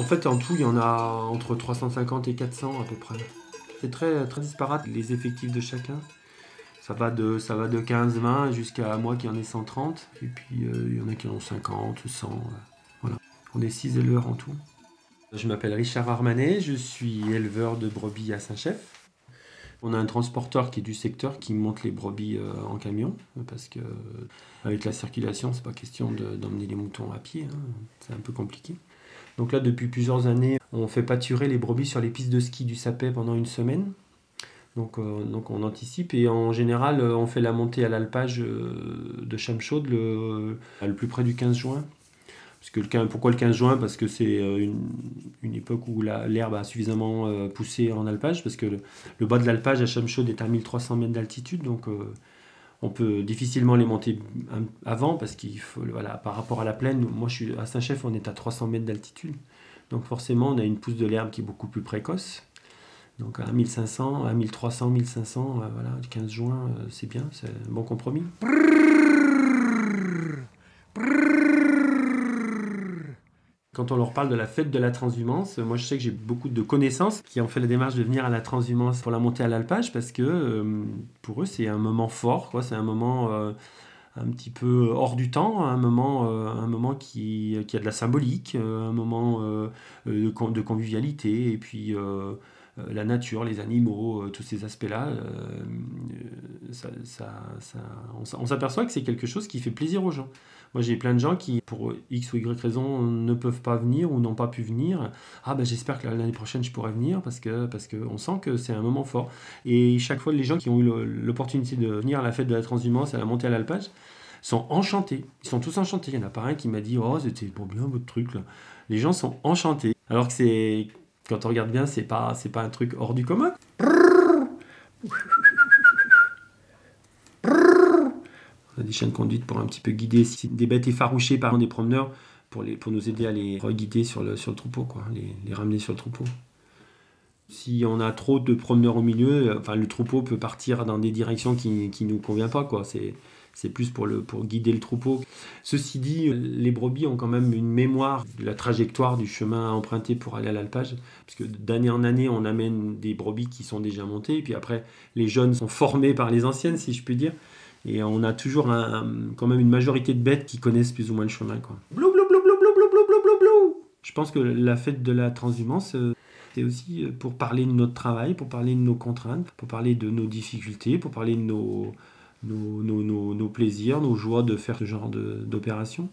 En fait, en tout, il y en a entre 350 et 400 à peu près. C'est très, très disparate les effectifs de chacun. Ça va de, de 15-20 jusqu'à moi qui en ai 130. Et puis euh, il y en a qui en ont 50, 100. euh, voilà. On est 6 éleveurs en tout. Je m'appelle Richard Armanet, je suis éleveur de brebis à Saint-Chef. On a un transporteur qui est du secteur qui monte les brebis euh, en camion parce que avec la circulation, c'est pas question de- d'emmener les moutons à pied, hein. c'est un peu compliqué. Donc là, depuis plusieurs années, on fait pâturer les brebis sur les pistes de ski du Sapet pendant une semaine. Donc, euh, donc on anticipe et en général, euh, on fait la montée à l'alpage euh, de Chamchaude le, le plus près du 15 juin. Parce que le 15 pourquoi le 15 juin? Parce que c'est une, époque où l'herbe a suffisamment poussé en alpage, parce que le, bas de l'alpage à Chamchaude est à 1300 mètres d'altitude, on peut difficilement les monter avant, parce qu'il faut, voilà, par rapport à la plaine, moi je suis à Saint-Chef, on est à 300 mètres d'altitude, donc forcément on a une pousse de l'herbe qui est beaucoup plus précoce. Donc à 1500, à 1300, 1500, euh, voilà, le 15 juin, euh, c'est bien, c'est un bon compromis. Quand on leur parle de la fête de la transhumance, moi je sais que j'ai beaucoup de connaissances qui ont fait la démarche de venir à la transhumance pour la montée à l'alpage parce que euh, pour eux c'est un moment fort, quoi. c'est un moment euh, un petit peu hors du temps, un moment, euh, un moment qui, qui a de la symbolique, un moment de, con- de convivialité et puis la nature, les animaux, tous ces aspects-là, on on s'aperçoit que c'est quelque chose qui fait plaisir aux gens. Moi, j'ai plein de gens qui, pour X ou Y raison, ne peuvent pas venir ou n'ont pas pu venir. Ah, ben j'espère que l'année prochaine, je pourrai venir parce que parce qu'on sent que c'est un moment fort. Et chaque fois, les gens qui ont eu l'opportunité de venir à la fête de la transhumance, à la montée à l'alpage, sont enchantés. Ils sont tous enchantés. Il n'y en a pas un qui m'a dit Oh, c'était pas bien votre truc là. Les gens sont enchantés. Alors que c'est. Quand on regarde bien, c'est pas, pas un truc hors du commun. On a des chiens de conduite pour un petit peu guider des bêtes effarouchées par des promeneurs pour, les, pour nous aider à les guider sur le, sur le troupeau, quoi, les, ramener sur le troupeau. Si on a trop de promeneurs au milieu, euh, enfin, le troupeau peut partir dans des directions qui ne nous conviennent pas. Quoi. C'est, c'est plus pour, le, pour guider le troupeau. Ceci dit, euh, les brebis ont quand même une mémoire de la trajectoire du chemin à emprunter pour aller à l'alpage. Parce que d'année en année, on amène des brebis qui sont déjà montées. Et puis après, les jeunes sont formés par les anciennes, si je puis dire. Et on a toujours un- quand même une majorité de bêtes qui connaissent plus ou moins le chemin. Quoi. Blou, blou, blou, blou, blou, blou, blou, blou, blou. Je pense que la fête de la transhumance, euh, c'est aussi euh, pour parler de notre travail, pour parler de nos contraintes, pour parler de nos difficultés, pour parler de nos, nos, nos, nos- nos plaisirs, nos joies de faire ce genre d'opération.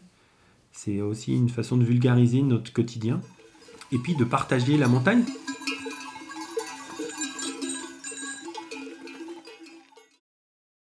C'est aussi une façon de vulgariser notre quotidien et puis de partager la montagne.